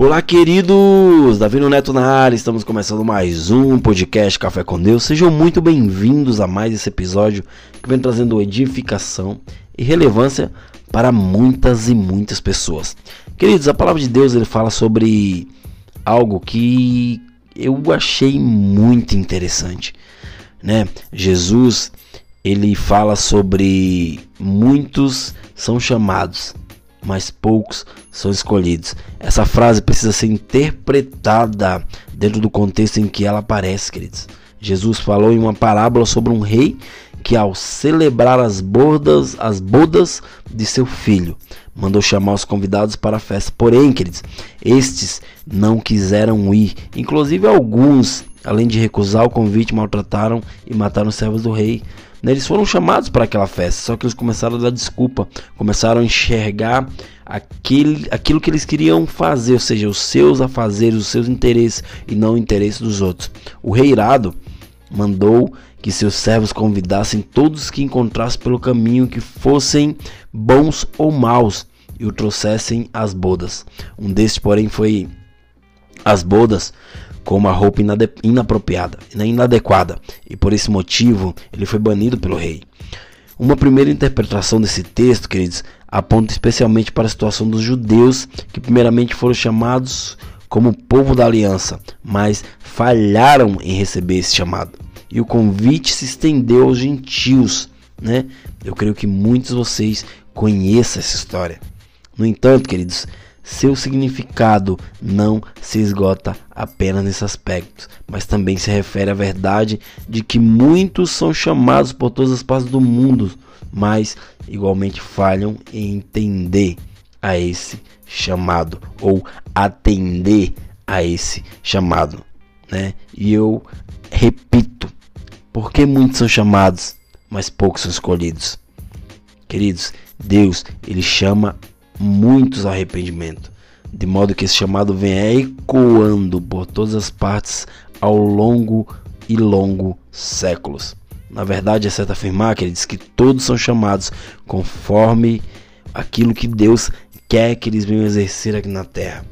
Olá, queridos! Davi Neto na área, estamos começando mais um podcast Café com Deus. Sejam muito bem-vindos a mais esse episódio que vem trazendo edificação e relevância para muitas e muitas pessoas. Queridos, a palavra de Deus ele fala sobre algo que eu achei muito interessante, né? Jesus ele fala sobre muitos são chamados, mas poucos são escolhidos. Essa frase precisa ser interpretada dentro do contexto em que ela aparece, queridos. Jesus falou em uma parábola sobre um rei que ao celebrar as bodas, as bodas de seu filho, mandou chamar os convidados para a festa. Porém, queridos, estes não quiseram ir. Inclusive alguns, além de recusar o convite, maltrataram e mataram os servos do rei. Né, eles foram chamados para aquela festa, só que eles começaram a dar desculpa, começaram a enxergar aquele, aquilo que eles queriam fazer, ou seja, os seus afazeres, os seus interesses e não o interesse dos outros. O rei irado mandou que seus servos convidassem todos que encontrassem pelo caminho que fossem bons ou maus e o trouxessem às bodas. Um destes, porém, foi às bodas com uma roupa inapropriada, inadequada, e por esse motivo ele foi banido pelo rei. Uma primeira interpretação desse texto, queridos, aponta especialmente para a situação dos judeus, que primeiramente foram chamados como povo da aliança, mas falharam em receber esse chamado. E o convite se estendeu aos gentios, né? Eu creio que muitos de vocês conheçam essa história. No entanto, queridos, seu significado não se esgota apenas nesse aspecto, mas também se refere à verdade de que muitos são chamados por todas as partes do mundo, mas igualmente falham em entender a esse chamado ou atender a esse chamado, né? E eu repito, porque muitos são chamados, mas poucos são escolhidos. Queridos, Deus, ele chama muitos arrependimento, de modo que esse chamado venha ecoando por todas as partes ao longo e longo séculos. Na verdade, é certo afirmar que ele diz que todos são chamados conforme aquilo que Deus quer que eles venham exercer aqui na terra.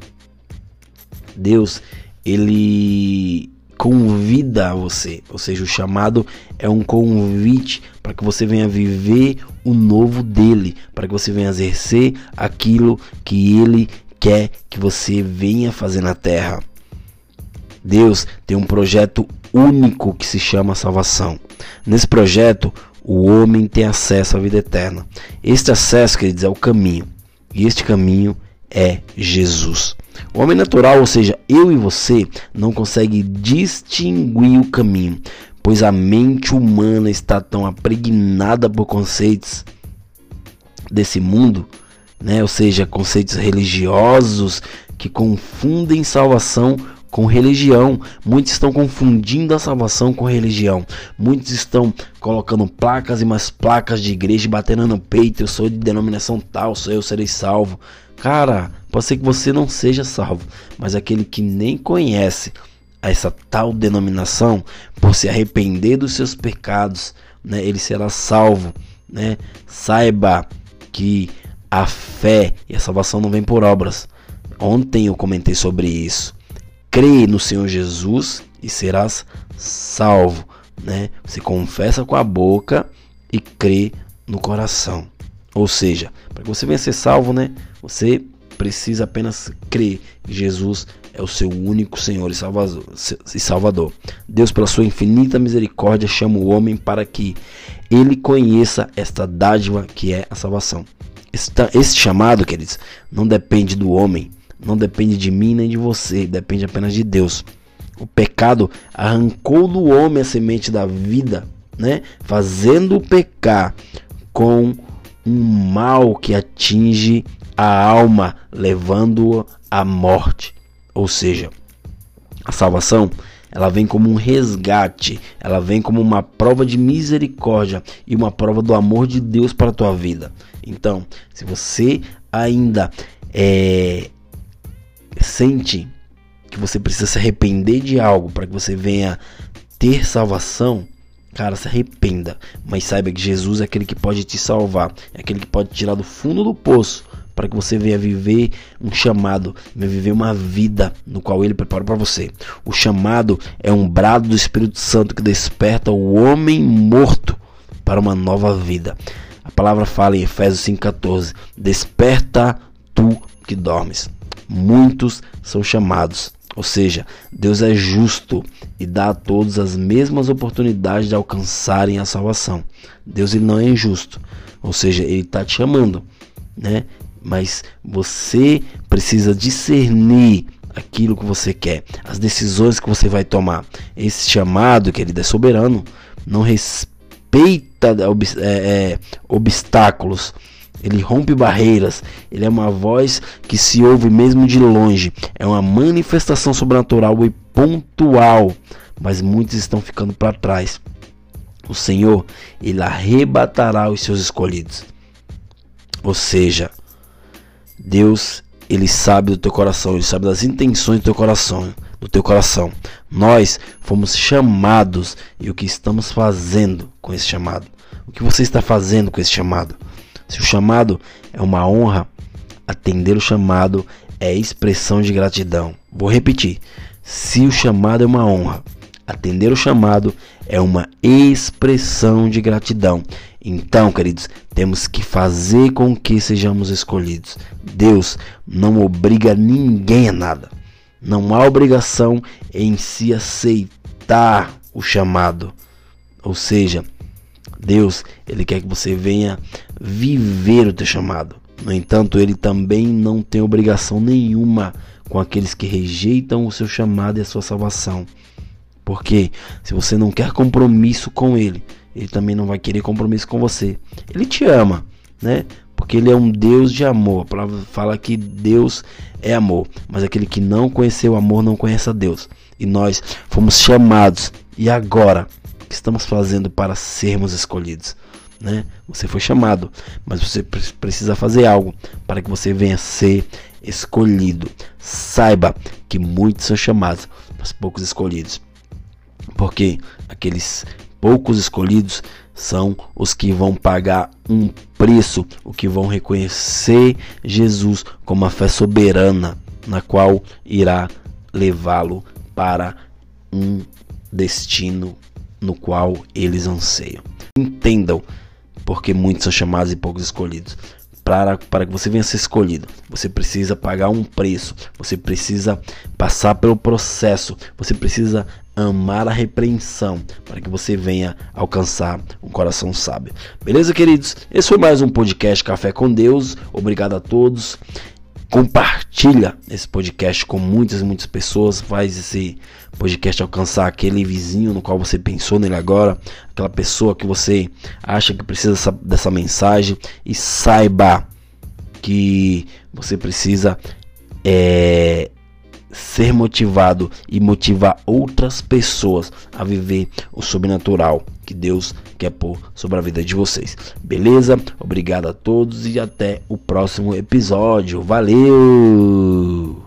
Deus, ele convida a você, ou seja, o chamado é um convite para que você venha viver o novo dele, para que você venha exercer aquilo que ele quer que você venha fazer na terra. Deus tem um projeto único que se chama salvação. Nesse projeto, o homem tem acesso à vida eterna. Este acesso, quer dizer, é o caminho. E este caminho é Jesus. O homem natural, ou seja, eu e você, não consegue distinguir o caminho, pois a mente humana está tão apregnada por conceitos desse mundo, né? Ou seja, conceitos religiosos que confundem salvação com religião. Muitos estão confundindo a salvação com religião. Muitos estão colocando placas e mais placas de igreja batendo no peito. Eu sou de denominação tal, sou eu serei salvo. Cara, pode ser que você não seja salvo, mas aquele que nem conhece essa tal denominação, por se arrepender dos seus pecados, né, ele será salvo, né? Saiba que a fé e a salvação não vem por obras. Ontem eu comentei sobre isso. Crê no Senhor Jesus e serás salvo, né? Você confessa com a boca e crê no coração. Ou seja, para que você venha ser salvo, né? Você precisa apenas crer que Jesus é o seu único Senhor e Salvador. Deus, pela sua infinita misericórdia, chama o homem para que ele conheça esta dádiva que é a salvação. Esse chamado, queridos, não depende do homem, não depende de mim nem de você, depende apenas de Deus. O pecado arrancou do homem a semente da vida, né? Fazendo-o pecar com um mal que atinge a alma, levando-o à morte. Ou seja, a salvação ela vem como um resgate, ela vem como uma prova de misericórdia e uma prova do amor de Deus para a tua vida. Então, se você ainda é, sente que você precisa se arrepender de algo para que você venha ter salvação, Cara, se arrependa, mas saiba que Jesus é aquele que pode te salvar, é aquele que pode tirar do fundo do poço para que você venha viver um chamado, venha viver uma vida no qual ele preparou para você. O chamado é um brado do Espírito Santo que desperta o homem morto para uma nova vida. A palavra fala em Efésios 5,14: Desperta tu que dormes. Muitos são chamados, ou seja, Deus é justo e dá a todos as mesmas oportunidades de alcançarem a salvação. Deus ele não é injusto, ou seja, ele está te chamando, né? Mas você precisa discernir aquilo que você quer, as decisões que você vai tomar. Esse chamado, querido, é soberano, não respeita é, é, obstáculos ele rompe barreiras, ele é uma voz que se ouve mesmo de longe, é uma manifestação sobrenatural e pontual, mas muitos estão ficando para trás. O Senhor, ele arrebatará os seus escolhidos. Ou seja, Deus, ele sabe do teu coração, ele sabe das intenções do teu coração, do teu coração. Nós fomos chamados e o que estamos fazendo com esse chamado? O que você está fazendo com esse chamado? Se o chamado é uma honra, atender o chamado é expressão de gratidão. Vou repetir. Se o chamado é uma honra, atender o chamado é uma expressão de gratidão. Então, queridos, temos que fazer com que sejamos escolhidos. Deus não obriga ninguém a nada. Não há obrigação em se aceitar o chamado. Ou seja, Deus, ele quer que você venha viver o teu chamado. No entanto, ele também não tem obrigação nenhuma com aqueles que rejeitam o seu chamado e a sua salvação. Porque se você não quer compromisso com ele, ele também não vai querer compromisso com você. Ele te ama, né? Porque ele é um Deus de amor. A palavra fala que Deus é amor, mas aquele que não conheceu o amor não conhece a Deus. E nós fomos chamados. E agora que estamos fazendo para sermos escolhidos? Né? Você foi chamado, mas você precisa fazer algo para que você venha ser escolhido. Saiba que muitos são chamados, mas poucos escolhidos. Porque aqueles poucos escolhidos são os que vão pagar um preço, o que vão reconhecer Jesus como a fé soberana, na qual irá levá-lo para um destino no qual eles anseiam. Entendam, porque muitos são chamados e poucos escolhidos. Para, para que você venha ser escolhido, você precisa pagar um preço, você precisa passar pelo processo, você precisa amar a repreensão para que você venha alcançar um coração sábio. Beleza, queridos? Esse foi mais um podcast Café com Deus. Obrigado a todos compartilha esse podcast com muitas muitas pessoas, faz esse podcast alcançar aquele vizinho no qual você pensou nele agora, aquela pessoa que você acha que precisa dessa, dessa mensagem e saiba que você precisa é, ser motivado e motivar outras pessoas a viver o sobrenatural que Deus quer pôr sobre a vida de vocês. Beleza? Obrigado a todos e até o próximo episódio. Valeu!